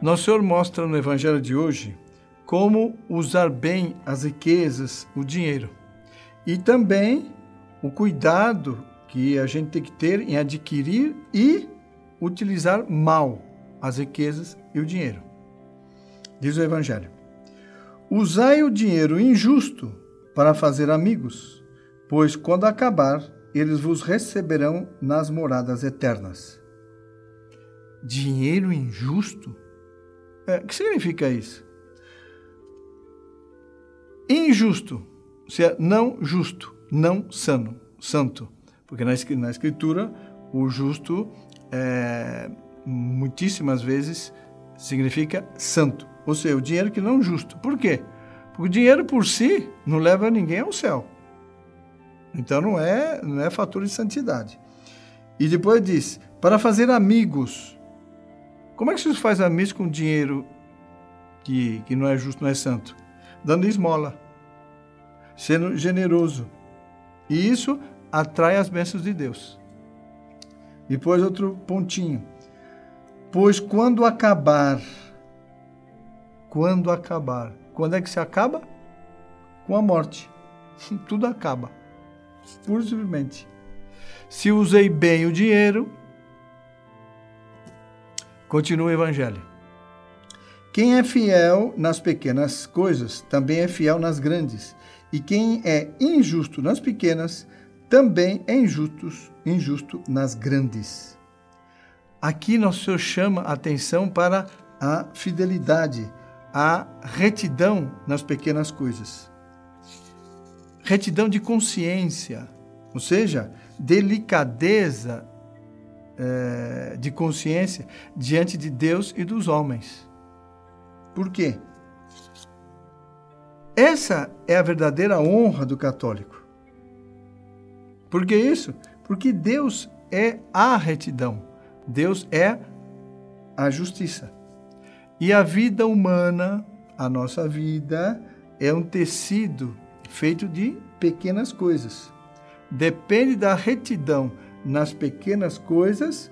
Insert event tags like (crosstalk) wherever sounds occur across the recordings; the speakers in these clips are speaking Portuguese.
Nosso Senhor mostra no Evangelho de hoje como usar bem as riquezas, o dinheiro. E também o cuidado que a gente tem que ter em adquirir e utilizar mal as riquezas e o dinheiro. Diz o Evangelho: Usai o dinheiro injusto para fazer amigos, pois quando acabar, eles vos receberão nas moradas eternas. Dinheiro injusto? É, o que significa isso? Injusto, se é não justo, não sano, santo. Porque na, escritura, o justo, é, muitíssimas vezes, significa santo. Ou seja, o dinheiro que não é justo. Por quê? Porque o dinheiro por si não leva ninguém ao céu. Então não é, não é fator de santidade. E depois diz, para fazer amigos. Como é que se faz amigos com dinheiro que, que não é justo, não é santo? Dando esmola, sendo generoso. E isso atrai as bênçãos de Deus. Depois outro pontinho. Pois quando acabar, quando acabar, quando é que se acaba? Com a morte. (laughs) Tudo acaba. Pura simplesmente. Se usei bem o dinheiro, continua o Evangelho. Quem é fiel nas pequenas coisas, também é fiel nas grandes. E quem é injusto nas pequenas, também é injusto, injusto nas grandes. Aqui nosso Senhor chama a atenção para a fidelidade, a retidão nas pequenas coisas. Retidão de consciência, ou seja, delicadeza é, de consciência diante de Deus e dos homens. Por quê? Essa é a verdadeira honra do católico. Por que isso? Porque Deus é a retidão, Deus é a justiça. E a vida humana, a nossa vida, é um tecido feito de pequenas coisas. Depende da retidão nas pequenas coisas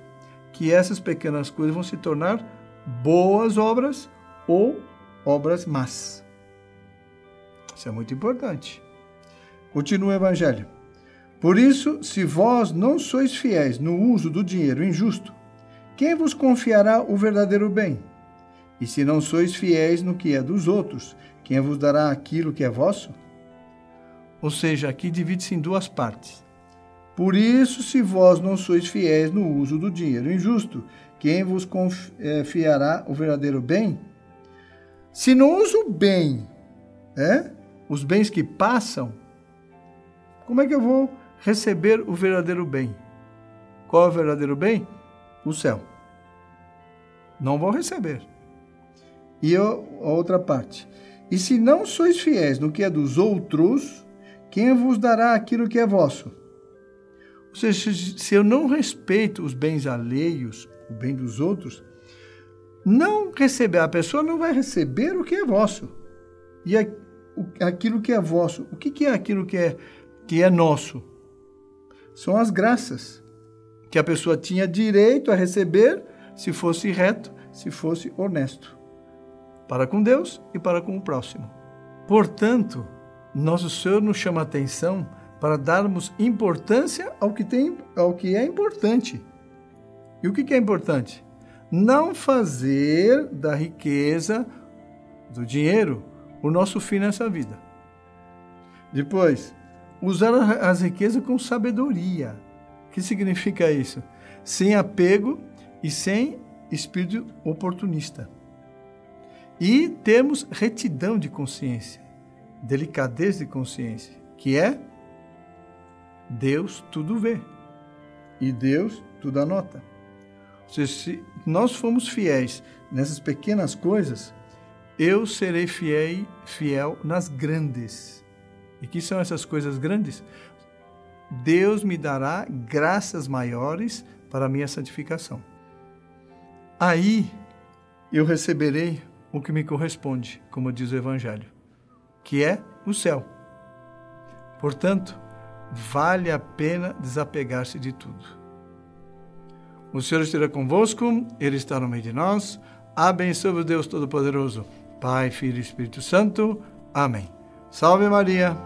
que essas pequenas coisas vão se tornar boas obras ou obras más. Isso é muito importante. Continua o Evangelho. Por isso, se vós não sois fiéis no uso do dinheiro injusto, quem vos confiará o verdadeiro bem? E se não sois fiéis no que é dos outros, quem vos dará aquilo que é vosso? Ou seja, aqui divide-se em duas partes. Por isso, se vós não sois fiéis no uso do dinheiro injusto, quem vos confiará o verdadeiro bem? Se não uso bem, é? os bens que passam, como é que eu vou receber o verdadeiro bem? Qual é o verdadeiro bem? O céu. Não vou receber. E a outra parte. E se não sois fiéis no que é dos outros, quem vos dará aquilo que é vosso? Ou seja, se eu não respeito os bens alheios, o bem dos outros, não receber, a pessoa não vai receber o que é vosso. E aquilo que é vosso. O que é aquilo que é, que é nosso? São as graças que a pessoa tinha direito a receber se fosse reto, se fosse honesto, para com Deus e para com o próximo. Portanto, nosso Senhor nos chama a atenção para darmos importância ao que, tem, ao que é importante. E o que é importante? Não fazer da riqueza, do dinheiro, o nosso fim nessa vida. Depois, usar as riquezas com sabedoria. O que significa isso? Sem apego e sem espírito oportunista. E temos retidão de consciência, delicadeza de consciência, que é Deus tudo vê e Deus tudo anota. Ou seja, se nós formos fiéis nessas pequenas coisas, eu serei fiel, fiel nas grandes. E que são essas coisas grandes? Deus me dará graças maiores para a minha santificação. Aí eu receberei o que me corresponde, como diz o Evangelho, que é o céu. Portanto, vale a pena desapegar-se de tudo. O Senhor esteja convosco, Ele está no meio de nós Abençoe-vos Deus Todo-Poderoso, Pai, Filho e Espírito Santo. Amém. Salve Maria.